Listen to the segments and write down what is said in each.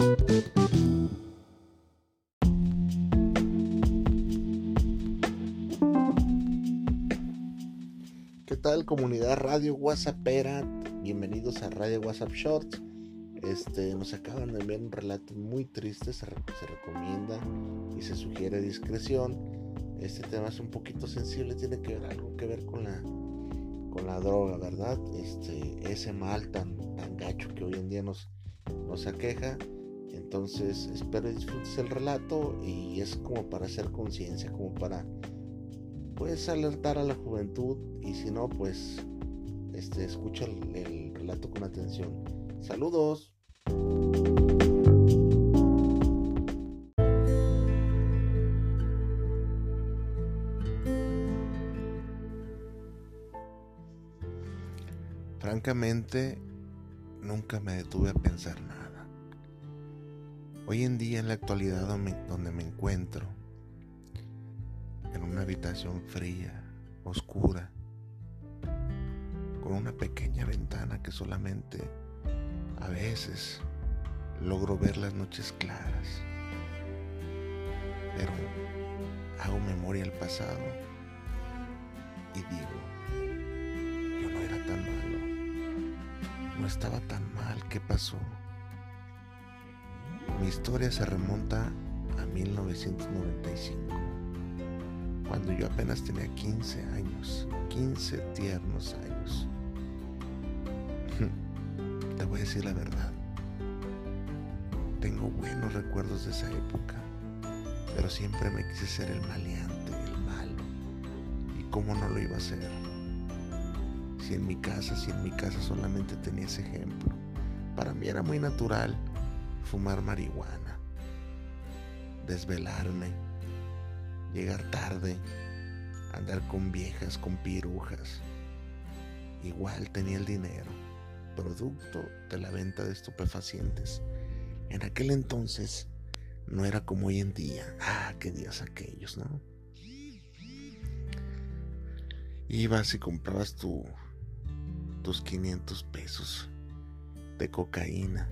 ¿Qué tal comunidad Radio WhatsAppera? Bienvenidos a Radio WhatsApp Shorts. Este, nos acaban de enviar un relato muy triste, se, recomienda y se sugiere discreción. Este tema es un poquito sensible, tiene que ver algo que ver con la con la droga, ¿verdad? Este, ese mal tan, tan gacho que hoy en día nos, nos aqueja. Entonces espero disfrutes el relato y es como para hacer conciencia, como para pues alertar a la juventud y si no pues este escucha el, el relato con atención. Saludos. Francamente, nunca me detuve a pensar nada. Hoy en día, en la actualidad donde me encuentro, en una habitación fría, oscura, con una pequeña ventana que solamente a veces logro ver las noches claras, pero hago memoria al pasado y digo, yo no era tan malo, no estaba tan mal, ¿qué pasó? Mi historia se remonta a 1995, cuando yo apenas tenía 15 años, 15 tiernos años. Te voy a decir la verdad. Tengo buenos recuerdos de esa época, pero siempre me quise ser el maleante, el malo. ¿Y cómo no lo iba a hacer? Si en mi casa, si en mi casa solamente tenía ese ejemplo. Para mí era muy natural fumar marihuana, desvelarme, llegar tarde, andar con viejas, con pirujas. Igual tenía el dinero, producto de la venta de estupefacientes. En aquel entonces no era como hoy en día. Ah, qué días aquellos, ¿no? Ibas y comprabas tu, tus 500 pesos de cocaína.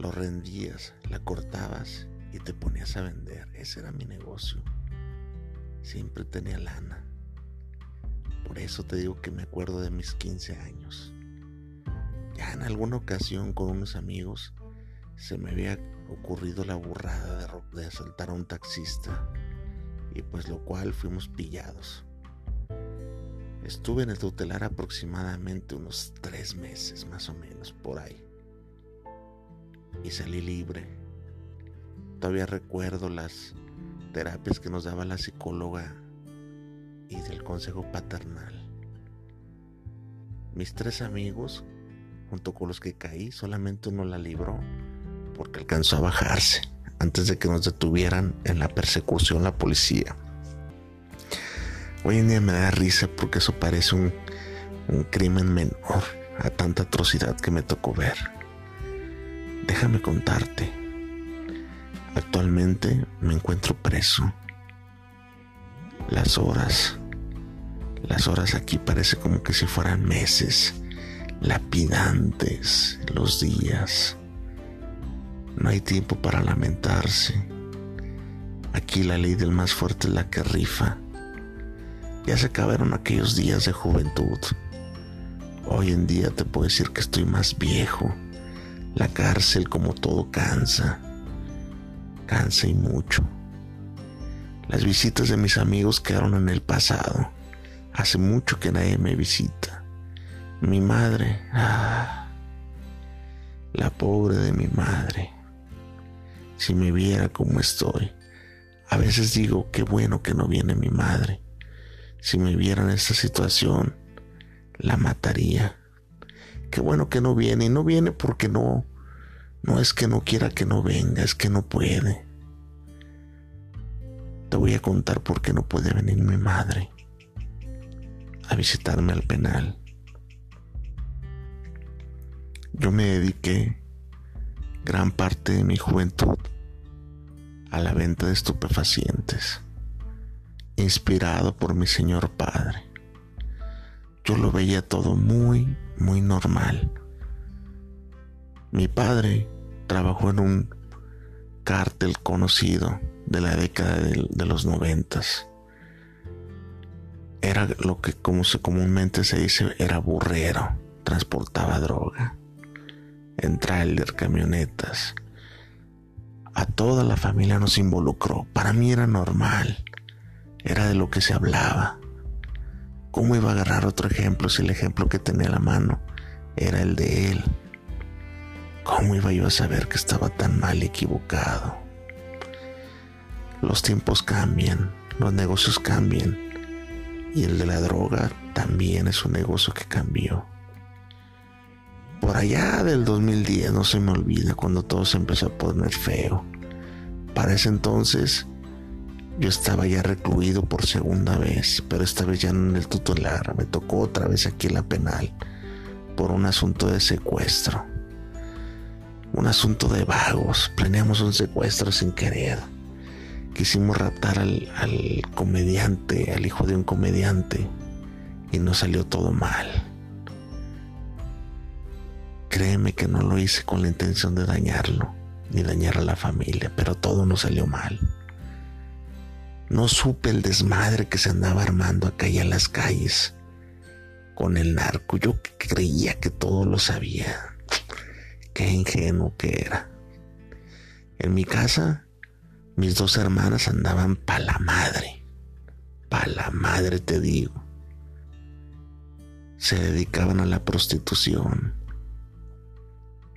Lo rendías, la cortabas y te ponías a vender. Ese era mi negocio. Siempre tenía lana. Por eso te digo que me acuerdo de mis 15 años. Ya en alguna ocasión con unos amigos se me había ocurrido la burrada de, asaltar a un taxista y pues lo cual fuimos pillados. Estuve en el tutelar aproximadamente unos tres meses más o menos por ahí y salí libre. Todavía recuerdo las terapias que nos daba la psicóloga y del consejo paternal. Mis tres amigos, junto con los que caí, solamente uno la libró porque alcanzó a bajarse antes de que nos detuvieran en la persecución la policía. Hoy en día me da risa porque eso parece un, un crimen menor a tanta atrocidad que me tocó ver. Déjame contarte. Actualmente me encuentro preso. Las horas, las horas aquí parece como que si fueran meses, lapidantes los días. No hay tiempo para lamentarse. Aquí la ley del más fuerte es la que rifa. Ya se acabaron aquellos días de juventud. Hoy en día te puedo decir que estoy más viejo. La cárcel como todo cansa. Cansa y mucho. Las visitas de mis amigos quedaron en el pasado. Hace mucho que nadie me visita. Mi madre, ah, la pobre de mi madre. Si me viera como estoy, a veces digo, qué bueno que no viene mi madre. Si me viera en esta situación, la mataría. Qué bueno que no viene. Y no viene porque no, no es que no quiera que no venga, es que no puede. Te voy a contar por qué no puede venir mi madre a visitarme al penal. Yo me dediqué gran parte de mi juventud a la venta de estupefacientes, inspirado por mi señor padre. Yo lo veía todo muy, muy normal. Mi padre trabajó en un cártel conocido de la década de, los noventas. Era lo que como se comúnmente se dice era burrero, transportaba droga en camionetas. A toda la familia nos involucró. Para mí era normal. Era de lo que se hablaba. ¿Cómo iba a agarrar otro ejemplo si el ejemplo que tenía a la mano era el de él? ¿Cómo iba yo a saber que estaba tan mal equivocado? Los tiempos cambian, los negocios cambian y el de la droga también es un negocio que cambió. Por allá del 2010 no se me olvida cuando todo se empezó a poner feo. Para ese entonces yo estaba ya recluido por segunda vez, pero esta vez ya no en el tutelar, me tocó otra vez aquí en la penal por un asunto de secuestro. Un asunto de vagos, planeamos un secuestro sin querer. Quisimos raptar al, comediante, al hijo de un comediante, y nos salió todo mal. Créeme que no lo hice con la intención de dañarlo, ni dañar a la familia, pero todo nos salió mal. No supe el desmadre que se andaba armando acá y en las calles con el narco. Yo creía que todo lo sabía. Qué ingenuo que era. En mi casa, mis dos hermanas andaban pa' la madre. Pa' la madre te digo. Se dedicaban a la prostitución.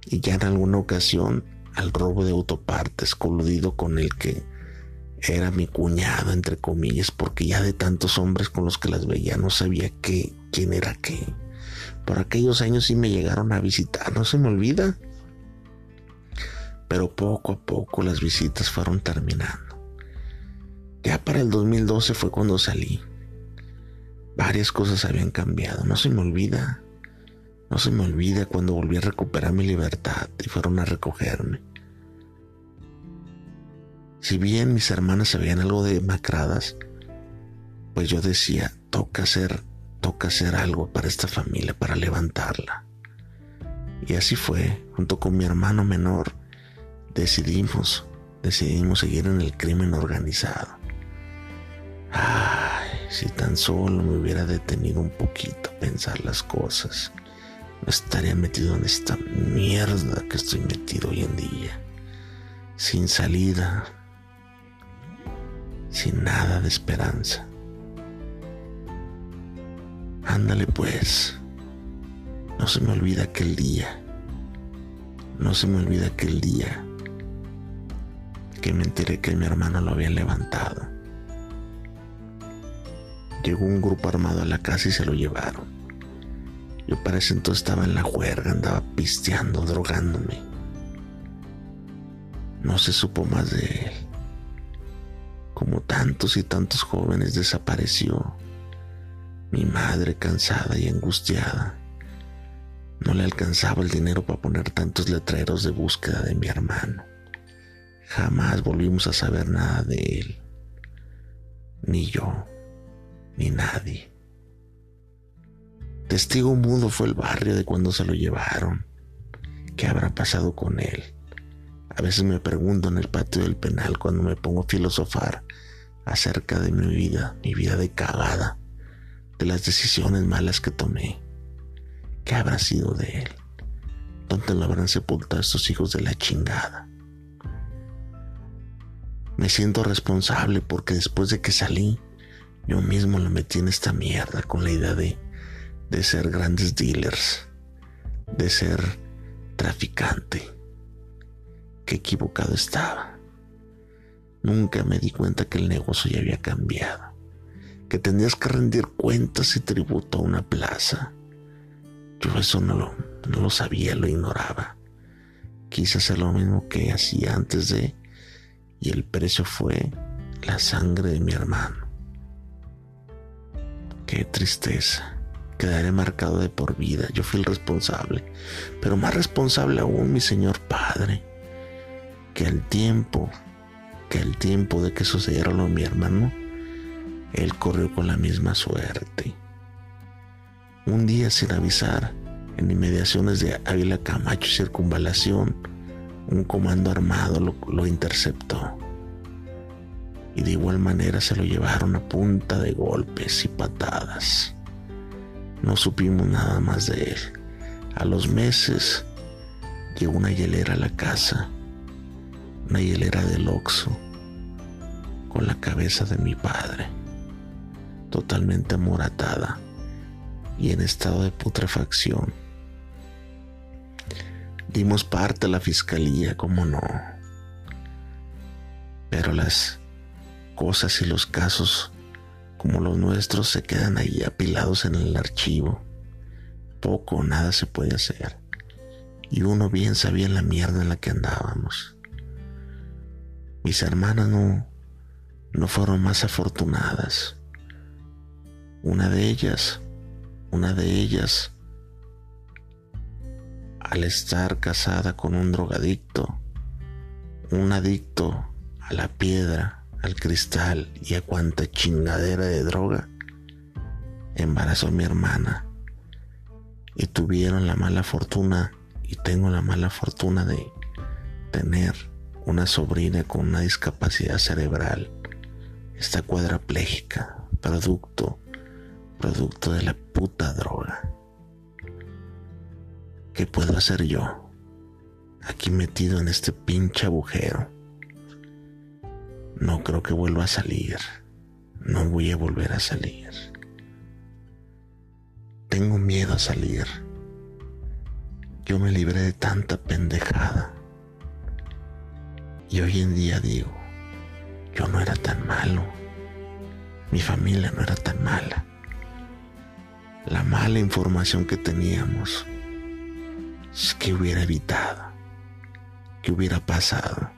Y ya en alguna ocasión al robo de autopartes coludido con el que era mi cuñado, entre comillas, porque ya de tantos hombres con los que las veía no sabía qué, quién era qué. Por aquellos años sí me llegaron a visitar, no se me olvida. Pero poco a poco las visitas fueron terminando. Ya para el 2012 fue cuando salí. Varias cosas habían cambiado, no se me olvida. No se me olvida cuando volví a recuperar mi libertad y fueron a recogerme. Si bien mis hermanas se veían algo demacradas, pues yo decía, toca hacer, toca hacer algo para esta familia, para levantarla. Y así fue, junto con mi hermano menor, decidimos, decidimos seguir en el crimen organizado. Ay, si tan solo me hubiera detenido un poquito a pensar las cosas, no estaría metido en esta mierda que estoy metido hoy en día, sin salida, sin nada de esperanza. Ándale pues, no se me olvida aquel día, no se me olvida aquel día que me enteré que mi hermano lo había levantado. Llegó un grupo armado a la casa y se lo llevaron. Yo para entonces estaba en la juerga, andaba pisteando, drogándome. No se supo más de él como tantos y tantos jóvenes desapareció. Mi madre cansada y angustiada. No le alcanzaba el dinero para poner tantos letreros de búsqueda de mi hermano. Jamás volvimos a saber nada de él. Ni yo, ni nadie. Testigo mudo fue el barrio de cuando se lo llevaron. ¿Qué habrá pasado con él? A veces me pregunto en el patio del penal cuando me pongo a filosofar acerca de mi vida, mi vida de cagada, de las decisiones malas que tomé. ¿Qué habrá sido de él? ¿Dónde lo habrán sepultado estos hijos de la chingada? Me siento responsable porque después de que salí, yo mismo lo metí en esta mierda con la idea de, de ser grandes dealers, de ser traficante. Equivocado estaba. Nunca me di cuenta que el negocio ya había cambiado, que tenías que rendir cuentas y tributo a una plaza. Yo eso no lo, no lo sabía, lo ignoraba. Quise hacer lo mismo que hacía antes de, y el precio fue la sangre de mi hermano. Qué tristeza. Quedaré marcado de por vida. Yo fui el responsable. Pero más responsable aún mi señor padre. Que al tiempo el tiempo de que sucediera lo mi hermano, él corrió con la misma suerte. Un día sin avisar, En inmediaciones de Ávila Camacho Circunvalación, un comando armado lo, lo interceptó. Y de igual manera se lo llevaron a punta de golpes y patadas. No supimos nada más de él. A los meses llegó una hielera a la casa, una hielera del Oxo, con la cabeza de mi padre, totalmente amoratada y en estado de putrefacción. Dimos parte a la fiscalía, como no. Pero las cosas y los casos como los nuestros se quedan ahí apilados en el archivo. Poco o nada se puede hacer. Y uno bien sabía la mierda en la que andábamos. Mis hermanas no, no fueron más afortunadas. Una de ellas, una de ellas, al estar casada con un drogadicto, un adicto a la piedra, al cristal y a cuanta chingadera de droga, embarazó a mi hermana y tuvieron la mala fortuna y tengo la mala fortuna de tener una sobrina con una discapacidad cerebral. Está cuadraplégica, producto, producto de la puta droga. ¿Qué puedo hacer yo? Aquí metido en este pinche agujero. No creo que vuelva a salir. No voy a volver a salir. Tengo miedo a salir. Yo me libré de tanta pendejada. Y hoy en día digo, yo no era tan malo. Mi familia no era tan mala. La mala información que teníamos que hubiera evitado, que hubiera pasado.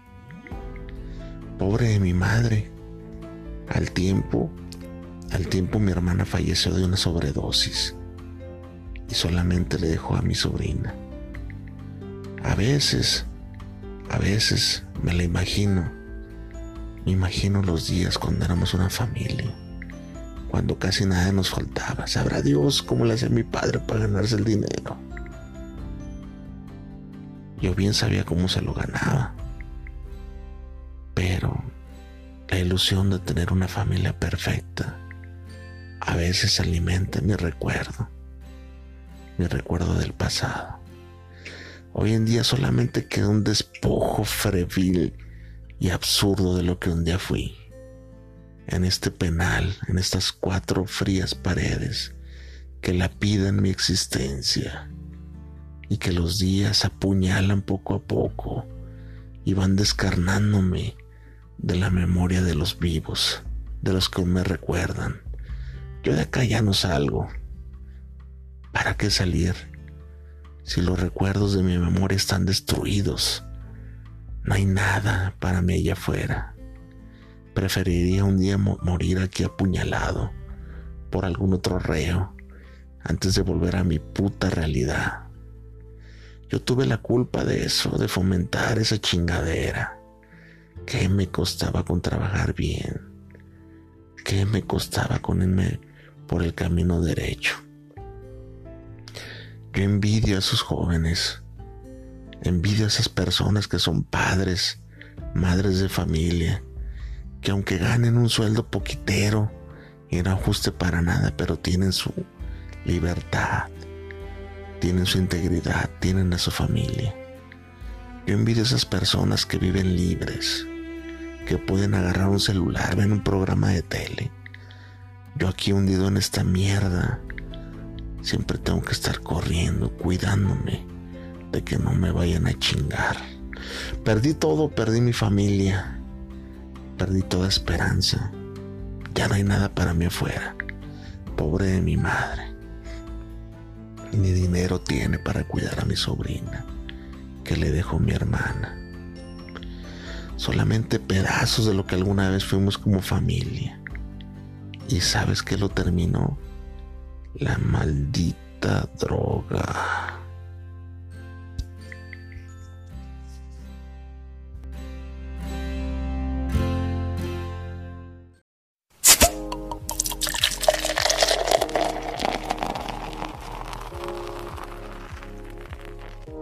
Pobre de mi madre. Al tiempo, al tiempo mi hermana falleció de una sobredosis y solamente le dejó a mi sobrina. A veces, a veces me la imagino. Me imagino los días cuando éramos una familia, cuando casi nada nos faltaba. Sabrá Dios cómo le hacía mi padre para ganarse el dinero. Yo bien sabía cómo se lo ganaba pero la ilusión de tener una familia perfecta a veces alimenta mi recuerdo, mi recuerdo del pasado. Hoy en día solamente queda un despojo frevil y absurdo de lo que un día fui. En este penal, en estas cuatro frías paredes que lapidan mi existencia y que los días apuñalan poco a poco y van descarnándome de la memoria de los vivos, de los que me recuerdan. Yo de acá ya no salgo. ¿Para qué salir? Si los recuerdos de mi memoria están destruidos, no hay nada para mí allá afuera. Preferiría un día morir aquí apuñalado por algún otro reo antes de volver a mi puta realidad. Yo tuve la culpa de eso, de fomentar esa chingadera. ¿Qué me costaba con trabajar bien? ¿Qué me costaba con irme por el camino derecho? Yo envidio a esos jóvenes. Envidio a esas personas que son padres, madres de familia, que aunque ganen un sueldo poquitero y no ajuste para nada, pero tienen su libertad, tienen su integridad, tienen a su familia. Yo envidio a esas personas que viven libres, que pueden agarrar un celular, ven un programa de tele. Yo aquí hundido en esta mierda, siempre tengo que estar corriendo, cuidándome de que no me vayan a chingar. Perdí todo, perdí mi familia, perdí toda esperanza. Ya no hay nada para mí afuera. Pobre de mi madre. Ni dinero tiene para cuidar a mi sobrina, que le dejó mi hermana solamente pedazos de lo que alguna vez fuimos como familia. ¿Y sabes qué lo terminó? La maldita droga.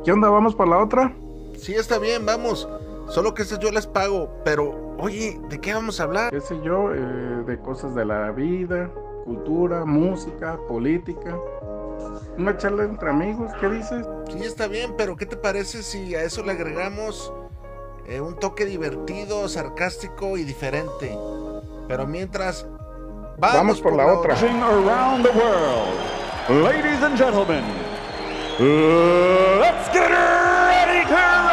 ¿Qué onda? ¿Vamos por la otra? Sí, está bien, vamos. Solo que ese yo les pago. Pero, oye, ¿de qué vamos a hablar? ¿Qué sé yo? Eh, de cosas de la vida, cultura, música, política. Una charla entre amigos, ¿qué dices? Sí, está bien, pero ¿qué te parece si a eso le agregamos eh, un toque divertido, sarcástico y diferente? Pero mientras, vamos, vamos por, por, la, la otra. Around the world. Ladies and gentlemen, let's get ready to